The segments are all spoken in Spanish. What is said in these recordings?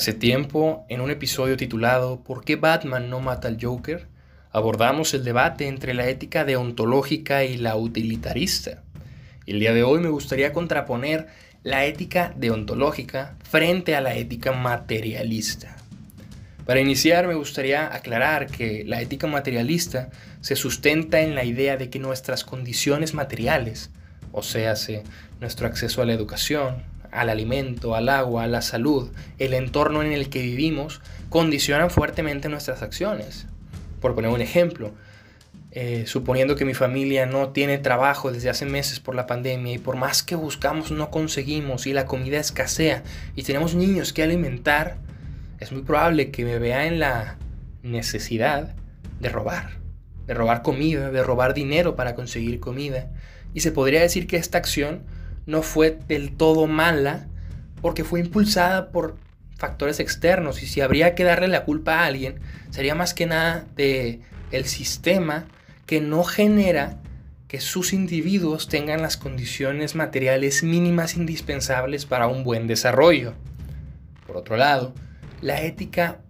Hace tiempo, en un episodio titulado ¿Por qué Batman no mata al Joker? abordamos el debate entre la ética deontológica y la utilitarista. El día de hoy me gustaría contraponer la ética deontológica frente a la ética materialista. Para iniciar me gustaría aclarar que la ética materialista se sustenta en la idea de que nuestras condiciones materiales, o sea, nuestro acceso a la educación, al alimento, al agua, a la salud, el entorno en el que vivimos, condicionan fuertemente nuestras acciones. Por poner un ejemplo, eh, suponiendo que mi familia no tiene trabajo desde hace meses por la pandemia y por más que buscamos no conseguimos y la comida escasea y tenemos niños que alimentar, es muy probable que me vea en la necesidad de robar, de robar comida, de robar dinero para conseguir comida. Y se podría decir que esta acción no fue del todo mala porque fue impulsada por factores externos y si habría que darle la culpa a alguien sería más que nada de el sistema que no genera que sus individuos tengan las condiciones materiales mínimas indispensables para un buen desarrollo. Por otro lado, la ética,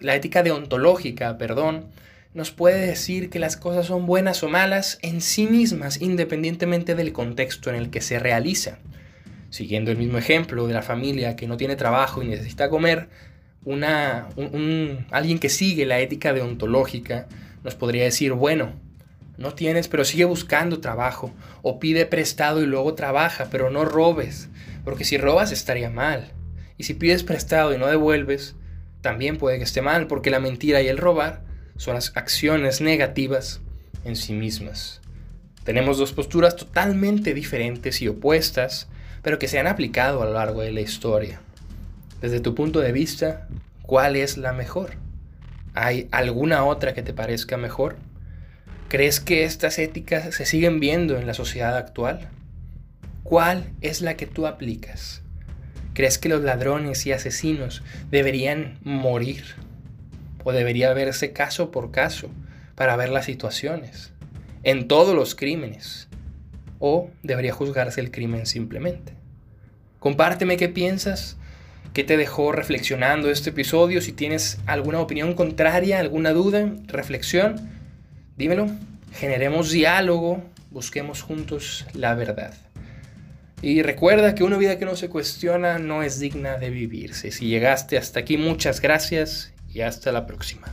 la ética deontológica, perdón, nos puede decir que las cosas son buenas o malas en sí mismas, independientemente del contexto en el que se realiza. Siguiendo el mismo ejemplo de la familia que no tiene trabajo y necesita comer, una, alguien que sigue la ética deontológica nos podría decir, bueno, no tienes, pero sigue buscando trabajo, o pide prestado y luego trabaja, pero no robes, porque si robas estaría mal. Y si pides prestado y no devuelves, también puede que esté mal, porque la mentira y el robar son las acciones negativas en sí mismas. Tenemos dos posturas totalmente diferentes y opuestas, pero que se han aplicado a lo largo de la historia. Desde tu punto de vista, ¿cuál es la mejor? ¿Hay alguna otra que te parezca mejor? ¿Crees que estas éticas se siguen viendo en la sociedad actual? ¿Cuál es la que tú aplicas? ¿Crees que los ladrones y asesinos deberían morir? O debería verse caso por caso para ver las situaciones, en todos los crímenes, o debería juzgarse el crimen simplemente. Compárteme qué piensas, qué te dejó reflexionando este episodio, si tienes alguna opinión contraria, alguna duda, reflexión, dímelo, generemos diálogo, busquemos juntos la verdad. Y recuerda que una vida que no se cuestiona no es digna de vivirse. Si llegaste hasta aquí, muchas gracias y hasta la próxima.